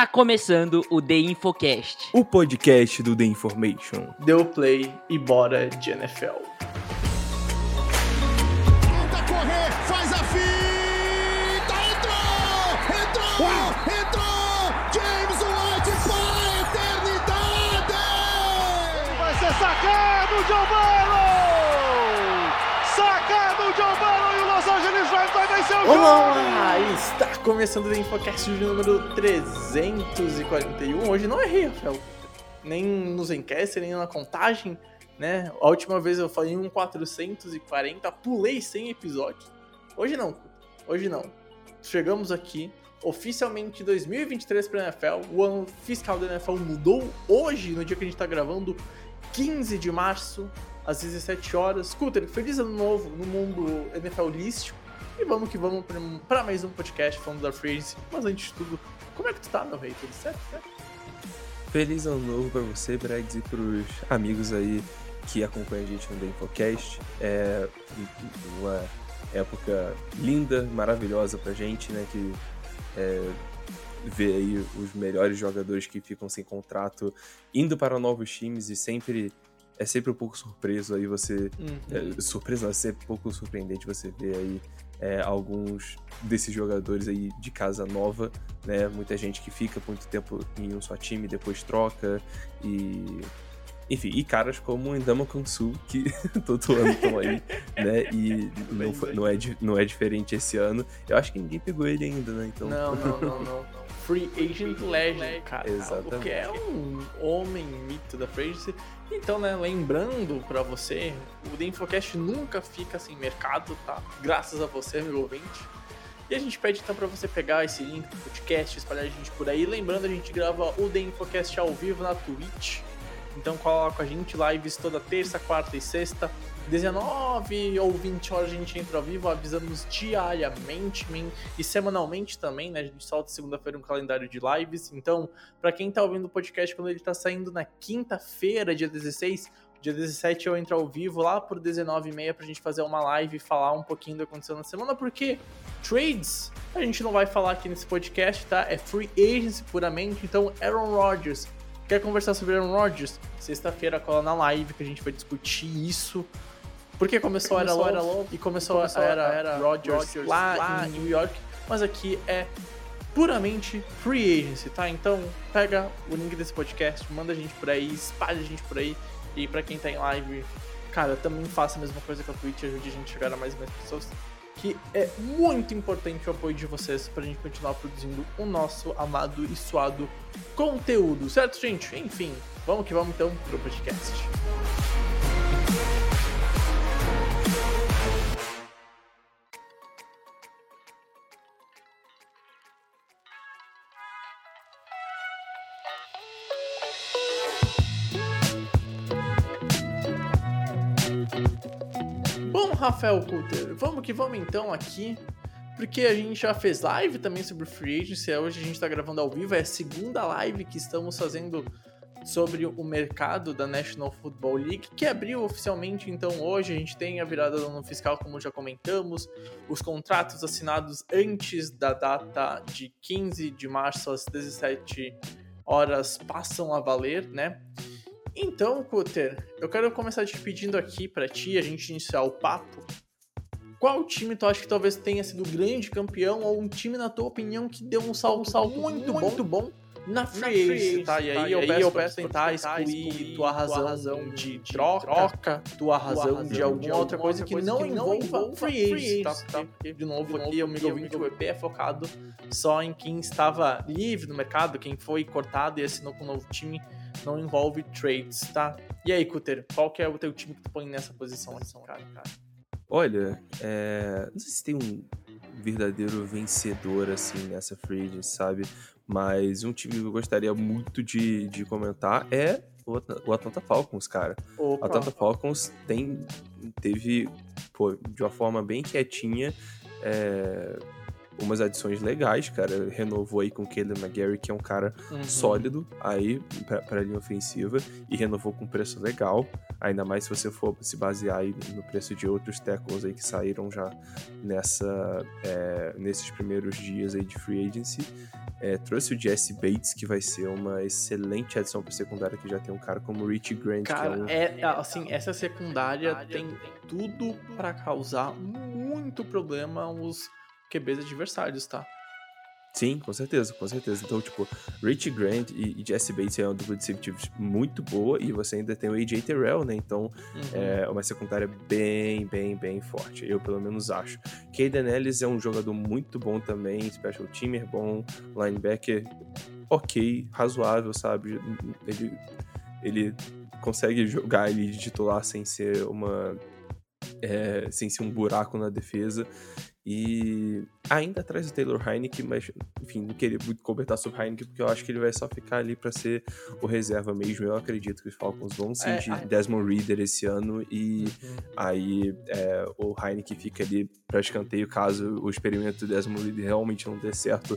Está começando o The Infocast. O podcast do The Information. Deu play e bora de NFL. Tenta correr, faz a fita, entrou! Entrou! Entrou! James White para a eternidade! Vai ser sacado, John Burrow! Sacado, John Burrow e o Los Angeles Rams vai vencer o jogo! Começando o Infocast de número 341. Hoje não errei, Rafael. Nem nos enquete, nem na contagem, né? A última vez eu falei um 440, pulei 100 episódios. Hoje não, hoje não. Chegamos aqui, oficialmente 2023 para a NFL. O ano fiscal da NFL mudou hoje, no dia que a gente está gravando, 15 de março, às 17 horas. Scooter, feliz ano novo no mundo NFLístico. E vamos que vamos para mais um podcast falando da Free Agency. Mas antes de tudo, como é que tu tá, meu rei? Tudo certo? certo? Feliz ano novo pra você, Bregs, e pros amigos aí que acompanham a gente no The Infocast. É uma época linda, maravilhosa pra gente, né? Que é, vê aí os melhores jogadores que ficam sem contrato indo para novos times e sempre é sempre um pouco surpreso aí você. Uhum. É, surpreso não, é sempre um pouco surpreendente você ver aí é, alguns desses jogadores aí de casa nova, né? Muita gente que fica muito tempo em um só time, depois troca e enfim, e caras como o Indama Kansu, que todo ano estão aí, né? E não, foi- não, é, não é diferente esse ano. Eu acho que ninguém pegou ele ainda, né? Então, Não, não, não, não. não. Free Agent Legend, cara. Exatamente. O que é um homem mito da Free Agency. Então, né, lembrando pra você, o The Infocast nunca fica sem mercado, tá? Graças a você, meu ouvinte. E a gente pede então pra você pegar esse link do podcast, espalhar a gente por aí. Lembrando, a gente grava o The Infocast ao vivo na Twitch. Então cola com a gente, lives toda terça, quarta e sexta. 19 ou 20 horas a gente entra ao vivo, avisamos diariamente men- e semanalmente também, né? A gente solta segunda-feira um calendário de lives. Então, pra quem tá ouvindo o podcast quando ele tá saindo na quinta-feira, dia 16, dia 17 eu entro ao vivo lá por 19h30 pra gente fazer uma live e falar um pouquinho do que aconteceu na semana, porque trades a gente não vai falar aqui nesse podcast, tá? É free agency puramente. Então, Aaron Rodgers, Quer conversar sobre Aaron Rodgers? Sexta-feira cola na live que a gente vai discutir isso. Porque começou, era Começou a era Love e começou, começou a era, era Rodgers, Rodgers lá, lá em New York. Mas aqui é puramente free agency, tá? Então pega o link desse podcast, manda a gente por aí, espalha a gente por aí. E pra quem tá em live, cara, também faça a mesma coisa com a Twitch, ajude a gente a chegar a mais e mais pessoas. Que é muito importante o apoio de vocês pra gente continuar produzindo o nosso amado e suado conteúdo, certo, gente? Enfim, vamos que vamos então pro podcast. Bom, Rafael Coulter, vamos que vamos então aqui, porque a gente já fez live também sobre Free Agency, hoje a gente tá gravando ao vivo, é a segunda live que estamos fazendo sobre o mercado da National Football League, que abriu oficialmente então hoje, a gente tem a virada do ano fiscal, como já comentamos, os contratos assinados antes da data de 15 de março às 17 horas passam a valer, né? Então, Cutter, eu quero começar te pedindo aqui pra ti, a gente iniciar o papo. Qual time tu acha que talvez tenha sido grande campeão ou um time, na tua opinião, que deu um salto, salto muito, muito bom na free free agency, tá? E aí, eu, peço, eu peço tentar excluir, excluir tua razão, de, troca, tua razão, de alguma outra coisa que não envolva free agency, tá? tá? Porque, de novo, aqui, amigo ouvinte, o EP é focado só em quem estava livre no mercado, quem foi cortado e assinou com um novo time, não envolve trades, tá? E aí, Cutter, qual que é o teu time que tu põe nessa posição, assim, cara? cara? Olha, é, não sei se tem um verdadeiro vencedor assim nessa free sabe? Mas um time que eu gostaria muito de, de comentar é o At- o Atlanta Falcons, cara. O Atlanta Falcons tem, teve, pô, de uma forma bem quietinha, é, umas adições legais, cara. Renovou aí com o Caleb McGarry, que é um cara uhum. sólido aí pra, pra linha ofensiva, e renovou com preço legal. ainda mais se você for se basear aí no preço de outros tackles aí que saíram já nessa, é, nesses primeiros dias aí de free agency. É, trouxe o Jesse Bates, que vai ser uma excelente adição para secundária, que já tem um cara como Richie Grant. Cara, que é, um... é, assim, essa secundária tem tudo para causar muito problema aos QBs adversários, tá? Sim, com certeza, com certeza. Então, tipo, Rich Grant e, Jesse Bates é uma dupla de safeties muito boa e você ainda tem o AJ Terrell, né? Então, uhum. é uma secundária bem, bem, bem forte. Eu, pelo menos, acho. Caden Ellis é um jogador muito bom também, special teamer bom, linebacker ok, razoável, sabe? Ele, ele consegue jogar ele de titular sem ser uma... É, sem ser um buraco na defesa. E ainda atrás do Taylor Heineken, mas enfim, não queria muito comentar sobre Heineken porque eu acho que ele vai só ficar ali para ser o reserva mesmo. Eu acredito que os Falcons vão é, de Desmond Reader esse ano e uhum. aí é, o Heineken fica ali para escanteio caso o experimento do Desmond Reader realmente não dê certo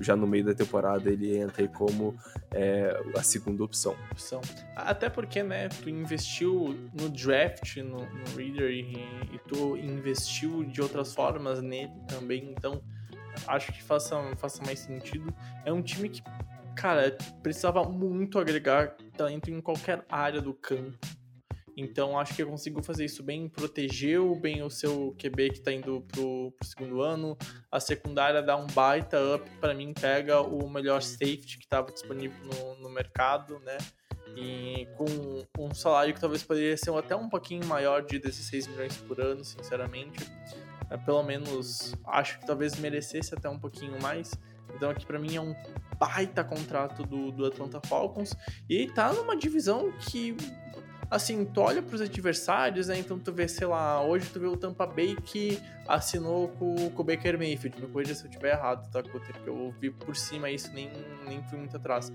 já no meio da temporada ele entra aí como é, a segunda opção. opção. Até porque, né, tu investiu no draft no, no Reader e, e tu investiu de outras formas nele também, então acho que faça, faça mais sentido. É um time que, cara, precisava muito agregar talento em qualquer área do campo. Então acho que conseguiu fazer isso bem, protegeu bem o seu QB que tá indo pro, pro segundo ano. A secundária dá um baita up, para mim pega o melhor safety que estava disponível no, no mercado, né? E com um salário que talvez poderia ser até um pouquinho maior de 16 milhões por ano, sinceramente. É, pelo menos acho que talvez merecesse até um pouquinho mais. Então aqui para mim é um baita contrato do, do Atlanta Falcons. E tá numa divisão que assim, tu olha pros adversários, né? Então tu vê, sei lá, hoje tu vê o Tampa Bay que assinou com, com o Baker Mayfield. Me corrija se eu tiver errado, tá, Cutter? Porque eu vi por cima isso, nem, nem fui muito atrás.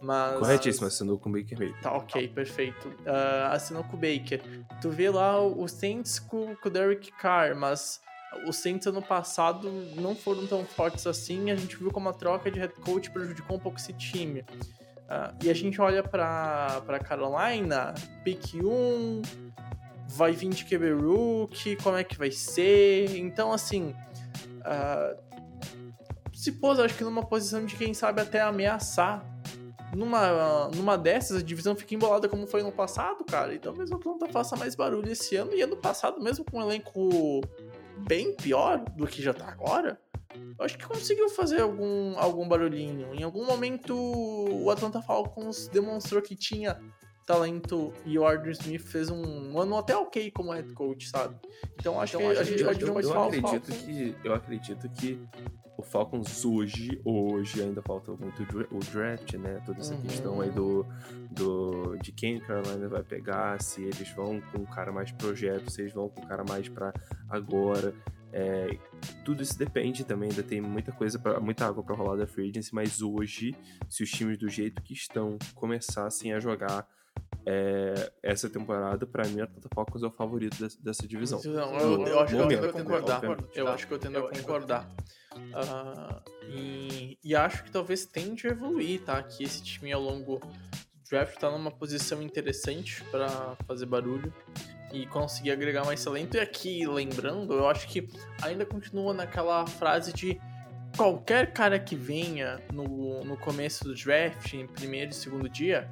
Mas... Corretíssimo, assinou com o Baker Mayfield. Tá, ok, perfeito. Uh, assinou com o Baker. Tu vê lá o Saints com, com o Derek Carr, mas os Saints ano passado não foram tão fortes assim. A gente viu como a troca de head coach prejudicou um pouco esse time. Uh, e a gente olha para Carolina, pick 1, vai vir de QB Rook, como é que vai ser? Então, assim, uh, se pôs, acho que numa posição de quem sabe até ameaçar. Numa, numa dessas, a divisão fica embolada como foi no passado, cara. E talvez o Atlanta faça mais barulho esse ano. E ano passado, mesmo com um elenco bem pior do que já tá agora, eu acho que conseguiu fazer algum, algum barulhinho. Em algum momento, o Atlanta Falcons demonstrou que tinha talento e o Arthur Smith fez um ano até ok como head coach, sabe? Então acho então, que a gente pode eu, eu, eu acredito que eu acredito que o Falcons hoje, hoje ainda falta muito o draft, né? Toda essa uhum. questão aí do, do de quem Carolina vai pegar, se eles vão com um cara mais projeto, se eles vão com um cara mais para agora. É, tudo isso depende também, ainda tem muita coisa, pra, muita água para rolar da free agency, mas hoje, se os times do jeito que estão começassem a jogar é, essa temporada, para mim, a Atlanta Falcons é o favorito dessa, dessa divisão. Não, eu, eu, acho que eu tendo a concordar. Eu acho que eu tendo a concordar. Uh, e, e, acho que talvez tende a evoluir, tá? Que esse time ao longo do draft tá numa posição interessante para fazer barulho e conseguir agregar mais talento. E aqui, lembrando, eu acho que ainda continua naquela frase de qualquer cara que venha no, no começo do draft, em primeiro e segundo dia,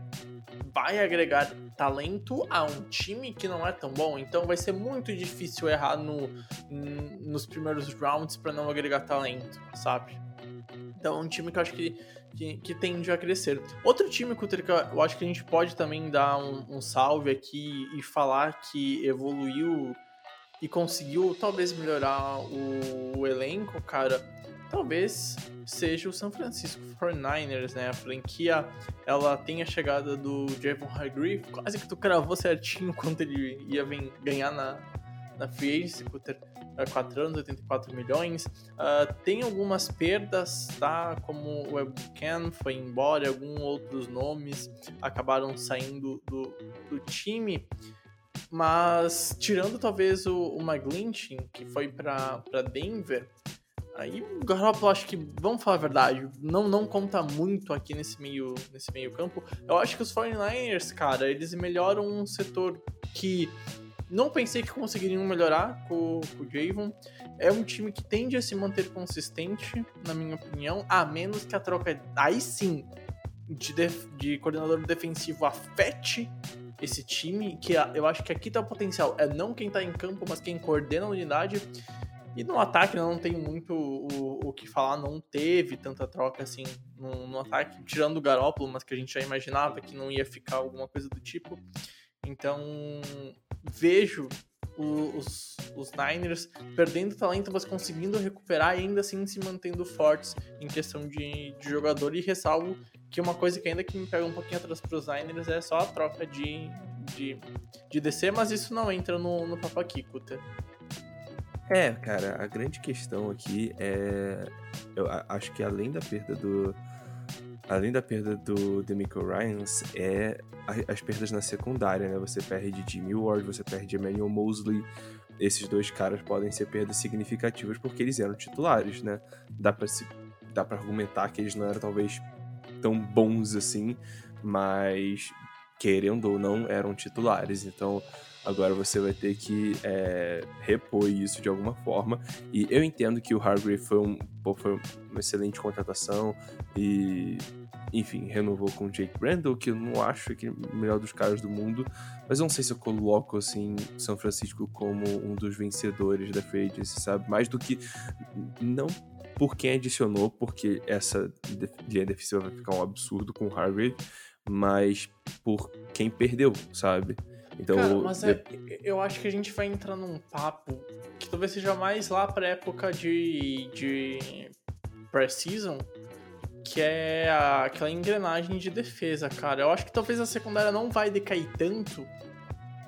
vai agregar talento a um time que não é tão bom. Então vai ser muito difícil errar no, nos primeiros rounds para não agregar talento, sabe? Então é um time que eu acho que, que, que tende a crescer. Outro time, que eu acho que a gente pode também dar um, um salve aqui e falar que evoluiu e conseguiu talvez melhorar o, o elenco, cara, talvez seja o San Francisco 49ers, né? A franquia, ela tem a chegada do Javon Hargrave, quase que tu cravou certinho quanto ele ia ganhar na, na free agency, 4 anos, 84 milhões. Uh, tem algumas perdas, tá? Como o Buchanan foi embora, alguns outros nomes acabaram saindo do, do time. Mas tirando talvez o, o que foi para Denver, Aí o Garoppolo, acho que, vamos falar a verdade, não, não conta muito aqui nesse meio, nesse meio campo. Eu acho que os 49ers, cara, eles melhoram um setor que não pensei que conseguiriam melhorar com, com o Javon. É um time que tende a se manter consistente, na minha opinião, a menos que a troca, aí sim, de, de coordenador defensivo afete esse time, que eu acho que aqui tá o potencial. É não quem tá em campo, mas quem coordena a unidade. E no ataque não tem muito o, o que falar, não teve tanta troca assim no, no, ataque, tirando o Garópolo, mas que a gente já imaginava que não ia ficar alguma coisa do tipo. Então vejo os, os Niners perdendo talento, mas conseguindo recuperar e ainda assim se mantendo fortes em questão de, de jogador. E ressalvo que uma coisa que ainda que me pega um pouquinho atrás para os Niners é só a troca de, de, de DC, mas isso não entra no, no aqui, Kuta. É, cara, a grande questão aqui é. Eu acho que além da perda do. Além da perda do Demico Ryans, é as perdas na secundária, né? Você perde Jimmy Ward, você perde Emmanuel Mosley. Esses dois caras podem ser perdas significativas porque eles eram titulares, né? Dá pra, se, dá pra argumentar que eles não eram talvez tão bons assim, mas querendo ou não, eram titulares. Então agora você vai ter que é, repor isso de alguma forma. E eu entendo que o Hargrave foi, um, foi uma excelente contratação e, enfim, renovou com o Jake Brandle, que eu não acho que é o melhor dos caras do mundo, mas eu não sei se eu coloco assim São Francisco como um dos vencedores da Agency, sabe? Mais do que não por quem adicionou, porque essa linha defensiva vai ficar um absurdo com o Hargrave, mas por quem perdeu, sabe? Então, Cara, mas é, eu acho que a gente vai entrar num papo que talvez seja mais lá pra época de, de pré-season, que é a, aquela engrenagem de defesa, cara. Eu acho que talvez a secundária não vai decair tanto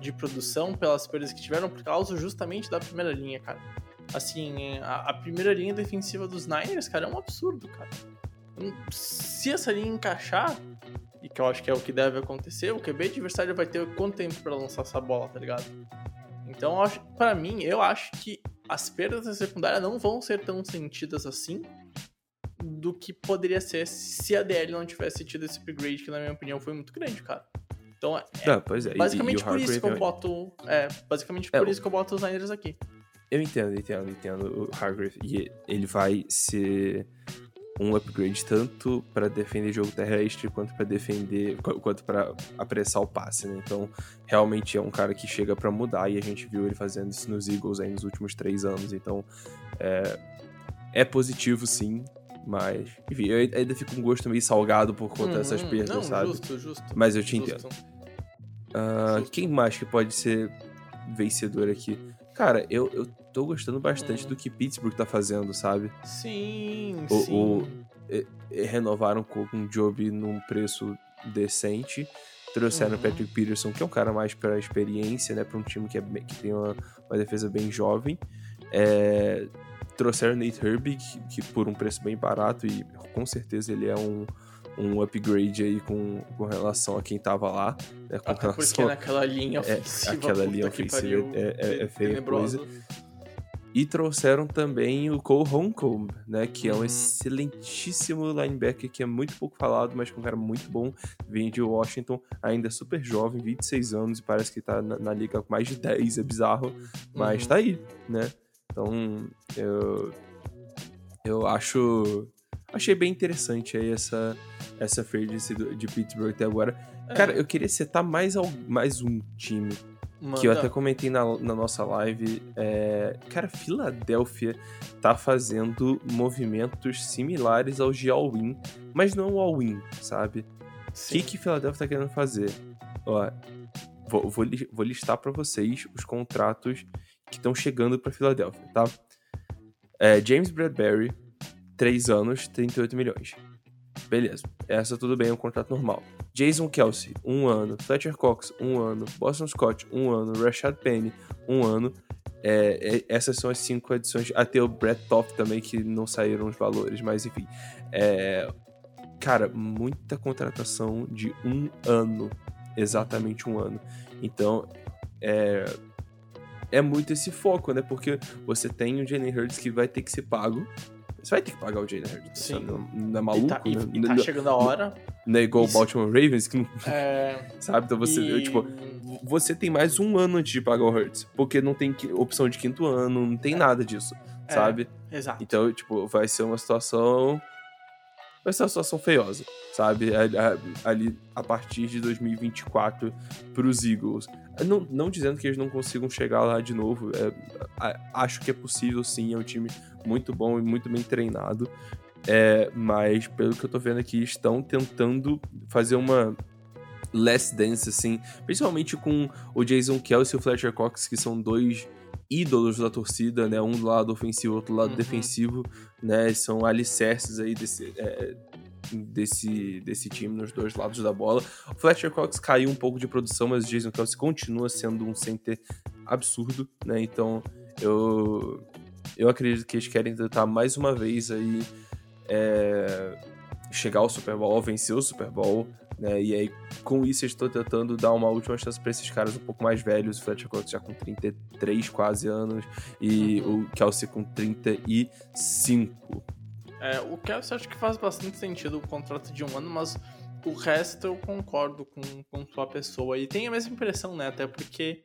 de produção pelas perdas que tiveram por causa justamente da primeira linha, cara. Assim, a, a primeira linha defensiva dos Niners, cara, é um absurdo, cara. Se essa linha encaixar, que eu acho que é o que deve acontecer, o QB adversário vai ter quanto tempo para lançar essa bola, tá ligado? Então, para mim, eu acho que as perdas da secundária não vão ser tão sentidas assim do que poderia ser se a DL não tivesse tido esse upgrade, que na minha opinião foi muito grande, cara. Então, é, não, é. basicamente e, e por isso que eu boto. É, basicamente é, por isso que eu boto os Niners aqui. Eu entendo, entendo, entendo o Hargrave. E ele vai ser um upgrade tanto para defender jogo terrestre quanto para defender quanto para apressar o passe, né? Então, realmente é um cara que chega para mudar e a gente viu ele fazendo isso nos Eagles aí nos últimos três anos. Então, é, é positivo sim, mas enfim, eu ainda fico com um gosto meio salgado por conta uhum, dessas perdas, não, sabe? Justo, justo. Mas eu te justo. entendo. Uh. Quem mais que pode ser vencedor aqui? Cara, eu, eu tô gostando bastante hum. do que Pittsburgh tá fazendo, sabe? Sim, o, sim. O, e, e renovaram com um job num preço decente. Trouxeram uhum. Patrick Peterson, que é um cara mais pra experiência, né? Pra um time que, é, que tem uma, uma defesa bem jovem. É, trouxeram Nate Herbig, que, que por um preço bem barato, e com certeza ele é um, um upgrade aí com, com relação a quem tava lá. Né, com Até relação porque naquela linha é, ofensiva. É, aquela linha ofensiva é, é, é feia coisa. E trouxeram também o Cole Holcomb, né? Que é um uhum. excelentíssimo linebacker que é muito pouco falado, mas que é um cara muito bom. Vem de Washington, ainda super jovem, 26 anos, e parece que tá na, na liga com mais de 10, é bizarro. Mas uhum. tá aí, né? Então, eu, eu acho. Achei bem interessante aí essa, essa free de Pittsburgh até agora. É. Cara, eu queria citar mais, mais um time Manda. que eu até comentei na, na nossa live. É, cara, Filadélfia tá fazendo movimentos similares ao de All-In, mas não o All-In, sabe? O que que Filadélfia tá querendo fazer? Ó, vou, vou, vou listar para vocês os contratos que estão chegando para Filadélfia, tá? É, James Bradbury, 3 anos, 38 milhões. Beleza, essa tudo bem, é um contrato normal. Jason Kelsey, 1 um ano. Fletcher Cox, 1 um ano. Boston Scott, 1 um ano. Rashad Penny, 1 um ano. É, é, essas são as cinco adições. Até o Brett Toff também, que não saíram os valores, mas enfim. É, cara, muita contratação de um ano. Exatamente um ano. Então, é, é muito esse foco, né? Porque você tem o Jalen Hurts que vai ter que ser pago, Você vai ter que pagar o Jalen Hurts. Sim. Não, não é E maluco, tá, e- né? e tá Não- chegando a hora. não é igual o. Baltimore Ravens, que não É, sabe. Então você, eu, e- tipo, você tem mais um ano antes de pagar o Hurts. Porque não tem opção de quinto ano, não tem nada disso, É. sabe? Exato. Então, tipo, vai ser uma situação. Vai ser uma situação feiosa, sabe? Ali, a- partir de 2024 pros Eagles. Não, não dizendo que eles não consigam chegar lá de novo. é, acho que é possível sim. É um time muito bom e muito bem treinado. É, mas, pelo que eu tô vendo aqui, estão tentando fazer uma last dance, assim. Principalmente com o Jason Kelsey e o Fletcher Cox, que são dois ídolos da torcida, né? Um do lado ofensivo, outro do lado Uhum. defensivo, né? São alicerces aí desse, é, desse, desse time nos dois lados da bola. O Fletcher Cox caiu um pouco de produção, mas o Jason Kelsey continua sendo um center absurdo, né? Então, eu, eu acredito que eles querem tentar mais uma vez aí é, chegar ao Super Bowl, vencer o Super Bowl, né? E aí, com isso, eles estão tentando dar uma última chance pra esses caras um pouco mais velhos. O Fletcher Cox já com 33 quase anos e o Kelsey com 35. É, o Kelsey acho que faz bastante sentido o contrato de um ano, mas o resto eu concordo com, com sua pessoa. E tem a mesma impressão, né? Até porque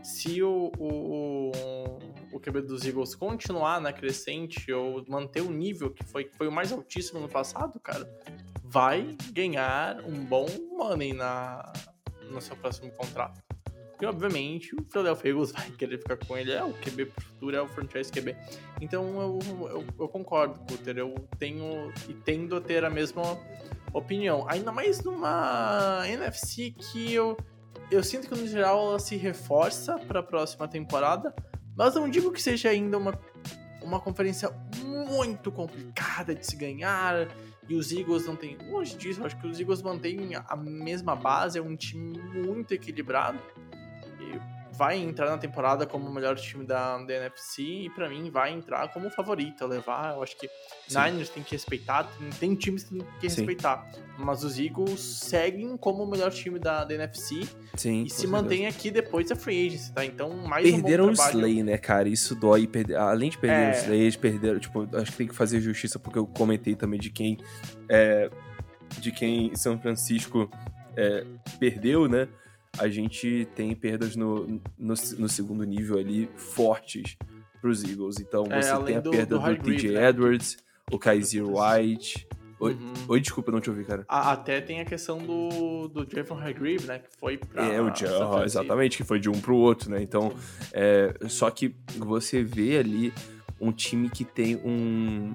se o, o, o, o QB dos Eagles continuar na crescente ou manter o nível que foi, que foi o mais altíssimo no passado, cara, vai ganhar um bom money na, no seu próximo contrato. E obviamente o Philadelphia Eagles vai querer ficar com ele, é o QB pro futuro, é o franchise QB. Então eu, eu, eu concordo, Cutter. Eu tenho e tendo a ter a mesma opinião. Ainda mais numa NFC que eu, eu sinto que no geral ela se reforça para a próxima temporada, mas não digo que seja ainda uma, uma conferência muito complicada de se ganhar. E os Eagles não têm. Longe disso, eu acho que os Eagles mantêm a mesma base, é um time muito equilibrado. Vai entrar na temporada como o melhor time da, da NFC e pra mim vai entrar como favorito levar. Eu acho que Sim. Niners tem que respeitar, tem, tem times que tem que Sim. respeitar. Mas os Eagles seguem como o melhor time da, da NFC Sim. e se mantém aqui depois da free agency, tá? Então, mais Perderam um o. Slay, né, cara? Isso dói. Perder... Além de perder É. o Slay, eles perderam. Tipo, acho que tem que fazer justiça, porque eu comentei também de quem. é, de quem São Francisco é, perdeu, né? A gente tem perdas no, no, no segundo nível ali fortes pros Eagles. Então É, você além tem a do- perda do do, né? Edwards, o Kaiser White. Oi, Uhum. oi, desculpa, não te ouvi, cara. Até tem a questão do, do Javon Hargrave, né? Que foi pra. É, o Francisco. exatamente, que foi de um pro outro, né? Então, é, só que você vê ali um time que tem um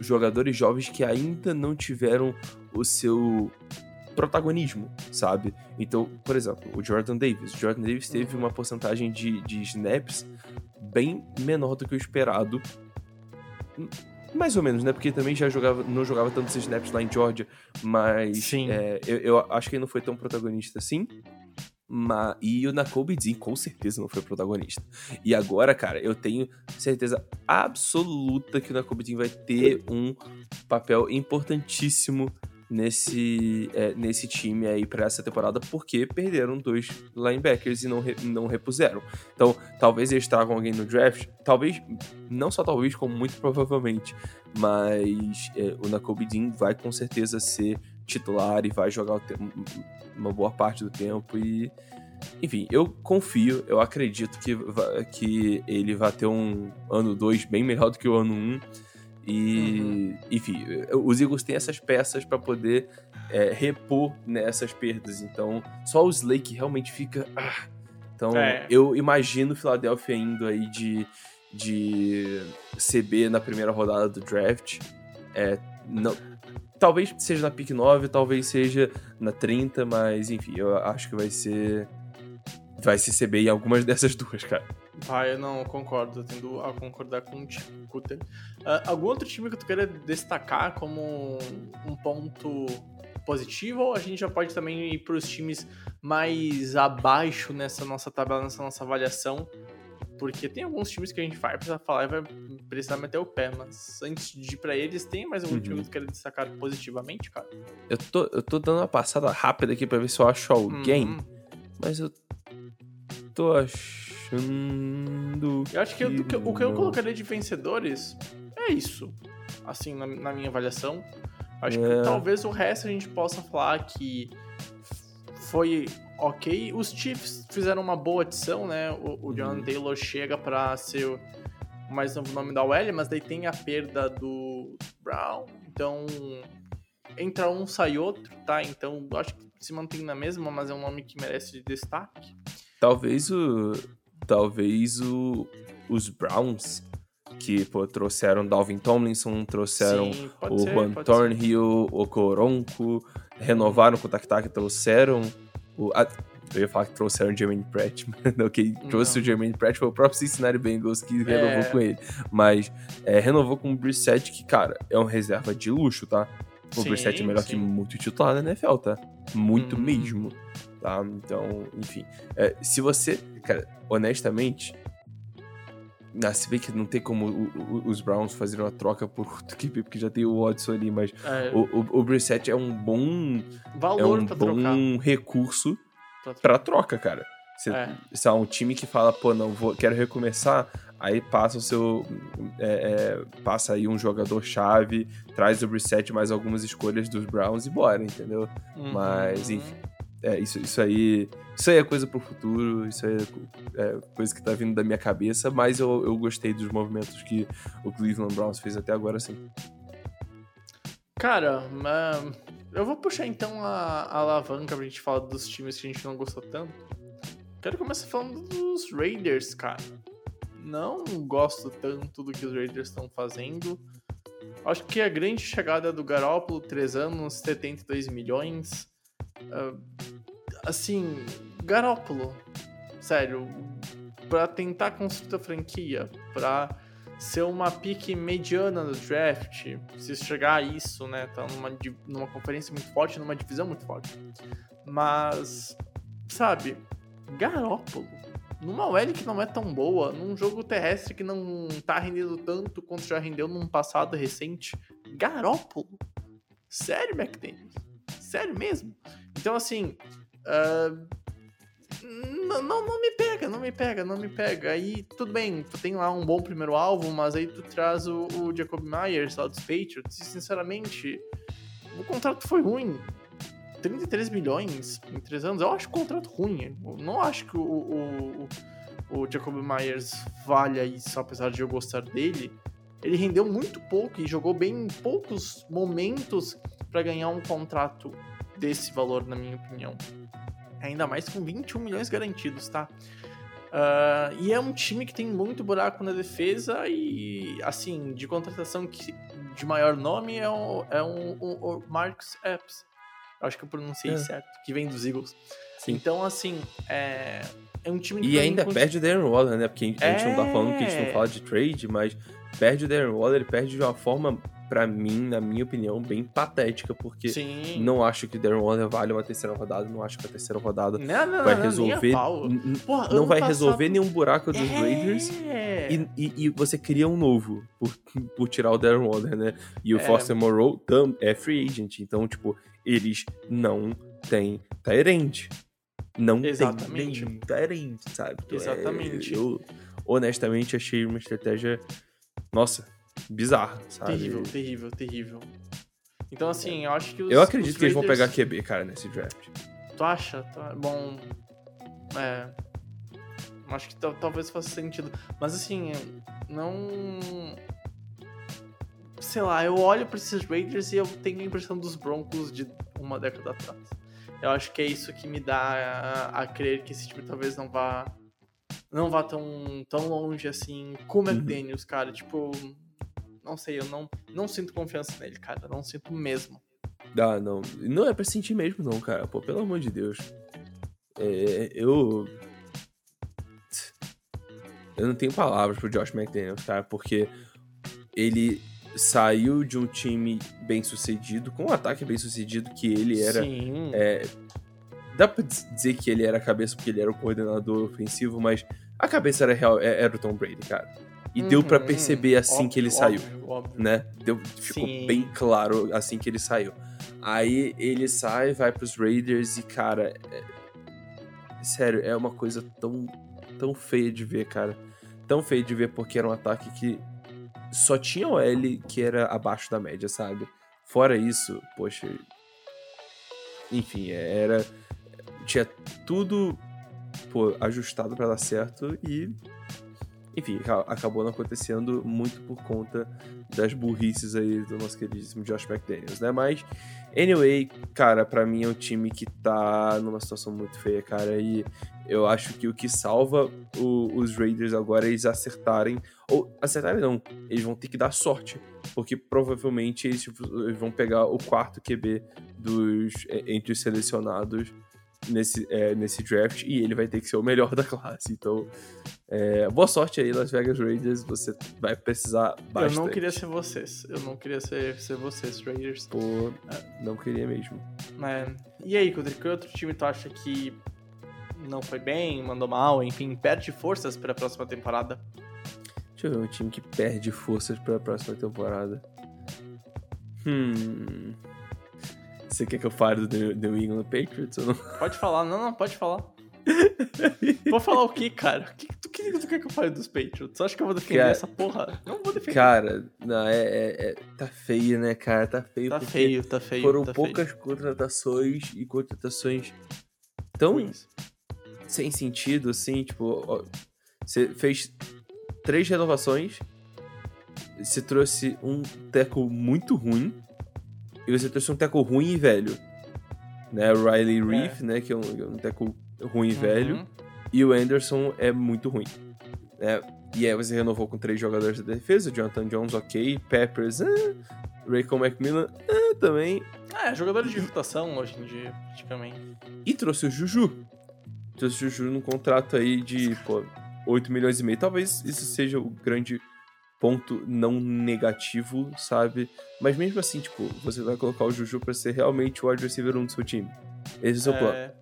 jogadores jovens que ainda não tiveram o seu protagonismo, sabe? Então, por exemplo, o Jordan Davis. O Jordan Davis teve uma porcentagem de, de snaps bem menor do que o esperado. Mais ou menos, né? Porque também já jogava, não jogava tantos snaps lá em Georgia, mas Sim. é, eu, eu acho que ele não foi tão protagonista assim. Ma- e o Nakobe Dean com certeza não foi protagonista. E agora, cara, eu tenho certeza absoluta que o Nakobe Dean vai ter um papel importantíssimo nesse, é, nesse time aí pra essa temporada, porque perderam dois linebackers e não, re- não repuseram. Então, talvez eles tragam alguém no draft, talvez, não só talvez, como muito provavelmente, mas é, o Nakobe Dean vai com certeza ser titular e vai jogar uma boa parte do tempo e enfim, eu confio, eu acredito que, que ele vai ter um ano 2 bem melhor do que o ano 1. Um, e, enfim, os Eagles têm essas peças para poder é, repor nessas perdas. Então, só o Slay que realmente fica. ah. Então, É. eu imagino o Philadelphia indo aí de, de CB na primeira rodada do draft. É, não, talvez seja na pick 9, talvez seja na 30, mas enfim, eu acho que vai ser. Vai ser CB em algumas dessas duas, cara. Vai, eu não concordo, eu tendo a concordar com o Cutter. Ah, algum outro time que tu queira destacar como um ponto positivo ou a gente já pode também ir para os times mais abaixo nessa nossa tabela, nessa nossa avaliação? Porque tem alguns times que a gente vai precisar falar e vai precisar meter o pé, mas antes de ir pra eles, tem mais algum Uhum. time que tu queira destacar positivamente, cara? Eu tô, eu tô dando uma passada rápida aqui pra ver se eu acho alguém, Hum, mas eu tô achando. eu acho que, que eu- o que eu colocaria de vencedores é isso. assim, na, na minha avaliação. Acho É. que talvez o resto a gente possa falar que foi ok. Os Chiefs fizeram uma boa adição, né? O, o John Uhum. Taylor chega pra ser o mais novo nome da OL, mas daí tem a perda do Brown. Então, entra um, sai outro, tá? Então, acho que se mantém na mesma, mas é um nome que merece destaque. Talvez o. Talvez o. Os Browns, que pô, trouxeram Dalvin Tomlinson, trouxeram Sim, o ser. Thornhill, o Coronco, renovaram com o Tak Tak, trouxeram o. ah, eu ia falar que trouxeram o Jermaine Pratt, mas não, quem trouxe o Jermaine Pratt foi o próprio Cincinnati Bengals que renovou É. com ele. Mas é, renovou com o Brissett, que, cara, é um reserva de luxo, tá? O Sim, Brissett é melhor que sim. muito titular da NFL, tá? Muito Uhum. mesmo. Tá? Então, enfim. É, se você. Cara, honestamente. Ah, se bem que não tem como o- o- os Browns fazerem uma troca por equipe, porque já tem o Watson ali, mas É, o, o, o Brissett é um bom. É valor um pra bom trocar. recurso pra troca, cara. Você, É. se há um time que fala, pô, não, vou, quero recomeçar, aí passa o seu. é, é, passa aí um jogador-chave, traz o Brissett mais algumas escolhas dos Browns e bora, entendeu? Uhum. Mas, enfim. É, isso, isso aí. Isso aí é coisa pro futuro, isso aí é, é coisa que tá vindo da minha cabeça, mas eu, eu gostei dos movimentos que o Cleveland Browns fez até agora, sim. Cara, ah, eu vou puxar então a, a alavanca pra gente falar dos times que a gente não gostou tanto. Quero começar falando dos Raiders, cara. Não gosto tanto do que os Raiders estão fazendo. Acho que a grande chegada do Garoppolo, 3 anos, 72 milhões. ah, assim, Garoppolo, sério, pra tentar construir a franquia, pra ser uma pique mediana no draft, se chegar a isso, né? Tá numa, numa conferência muito forte, numa divisão muito forte. Mas, sabe, Garópolo, numa OL que não é tão boa, num jogo terrestre que não tá rendendo tanto quanto já rendeu num passado recente, Garópolo? Sério, McDaniels? Sério mesmo? Então, assim, ah, não, não, não me pega, não me pega, não me pega. Aí, tudo bem, tu tem lá um bom primeiro alvo, mas aí tu traz o, o Jacob Myers lá dos Patriots, e sinceramente, o contrato foi ruim. 33 milhões em 3 anos, eu acho o contrato ruim. Eu não acho que o, o, o, o Jacob Myers valha isso, apesar de eu gostar dele. Ele rendeu muito pouco e jogou bem em poucos momentos para ganhar um contrato desse valor, na minha opinião. Ainda mais com 21 milhões garantidos, tá? Ah, e é um time que tem muito buraco na defesa e, assim, de contratação que, de maior nome é o, é um, o, o Marcus Epps. Acho que eu pronunciei É. certo, que vem dos Eagles. Sim. Então, assim, é, é um time que E ainda cons- perde o Darren Waller, né? Porque a gente, gente não tá falando que a gente É. não fala de trade, mas perde o Darren Waller, ele perde de uma forma, pra mim, na minha opinião, bem patética, porque Sim. não acho que Darren Waller vale uma terceira rodada, não acho que a terceira rodada Não, não, vai não, resolver. Porra, não vai passado- resolver nenhum buraco dos É. Raiders. E, e- e você cria um novo por, por tirar o Darren Waller, né? E o É. Foster Moreau tam, é free agent. Então, tipo, eles não têm Tyrant. Não Exatamente. tem Tyrant, sabe? Então, é, Exatamente. eu, honestamente, achei uma estratégia, nossa, bizarra, sabe? Terrível, terrível, terrível. Então, assim, eu acho que os. Eu acredito que eles vão pegar QB, cara, nesse draft. Tu acha? Tá, bom. É. Acho que tal- talvez faça sentido. Mas assim, não. Sei lá, eu olho pra esses Raiders e eu tenho a impressão dos Broncos de uma década atrás. Eu acho que é isso que me dá a, a crer que esse time talvez não vá. Não vá tão, tão longe assim com o Uhum. McDaniels, cara. Tipo. Não sei, eu não, não sinto confiança nele, cara. Não sinto mesmo. Ah, não. Não é pra sentir mesmo, não, cara. Pô, pelo amor de Deus. É, eu. Eu não tenho palavras pro Josh McDaniels, cara, porque ele saiu de um time bem sucedido, com um ataque bem sucedido, que ele era. Sim. é, dá pra diz- dizer que ele era a cabeça porque ele era o coordenador ofensivo, mas a cabeça era, real, é- era o Tom Brady, cara. E deu pra Uhum, perceber assim que ele óbvio, saiu Óbvio, óbvio. né? Deu, ficou Sim. bem claro assim que ele saiu. Aí ele sai, vai pros Raiders e, cara, é- sério, é uma coisa tão, tão feia de ver, cara. Tão feia de ver porque era um ataque que só tinha o L que era abaixo da média, sabe? Fora isso, poxa. Enfim, era. Tinha tudo pô, ajustado para dar certo e. Enfim, acabou não acontecendo muito por conta das burrices aí do nosso queridíssimo Josh McDaniels, né? Mas, anyway, cara, para mim é um time que tá numa situação muito feia, cara, e eu acho que o que salva o, os Raiders agora é eles acertarem, ou acertarem não, eles vão ter que dar sorte, porque provavelmente eles, tipo, eles vão pegar o quarto QB dos, é, entre os selecionados nesse, é, nesse draft e ele vai ter que ser o melhor da classe. Então, é, boa sorte aí, Las Vegas Raiders. Você vai precisar bastante. Eu não queria ser vocês. Eu não queria ser, ser vocês, Raiders. Pô, não queria mesmo. É. E aí, Kudri, que outro time tu acha que não foi bem, mandou mal, enfim, perde forças para a próxima temporada? Deixa eu ver um time que perde forças para a próxima temporada. Hum. Você quer que eu fale do New England Patriots ou não? Pode falar, não, não, pode falar. vou falar o que, cara? O que, tu, que tu quer que eu fale dos Patriots? Você acha que eu vou defender cara, essa porra? Não vou defender. Cara, não, é, é, é, tá feio, né, cara? Tá feio. Tá feio, tá feio. Foram tá poucas feio. contratações e contratações tão Ruins. sem sentido, assim, tipo, ó, você fez três renovações, você trouxe um teco muito ruim e você trouxe um teco ruim e velho. Né? O Riley é. Reef, é. né? Que é um, é um teco ruim e uhum. velho. E o Anderson é muito ruim. Né? E aí você renovou com três jogadores da defesa. Jonathan Jones, ok. Peppers, ah. Raycon Macmillan, ah, também. É, jogador de rotação hoje em dia, praticamente. E trouxe o Juju. Trouxe o Juju num contrato aí de, pô, 8 milhões e meio. Talvez isso seja o grande ponto não negativo, sabe? Mas mesmo assim, tipo, você vai colocar o Juju pra ser realmente o wide receiver 1 do seu time. Esse é o seu é... plano.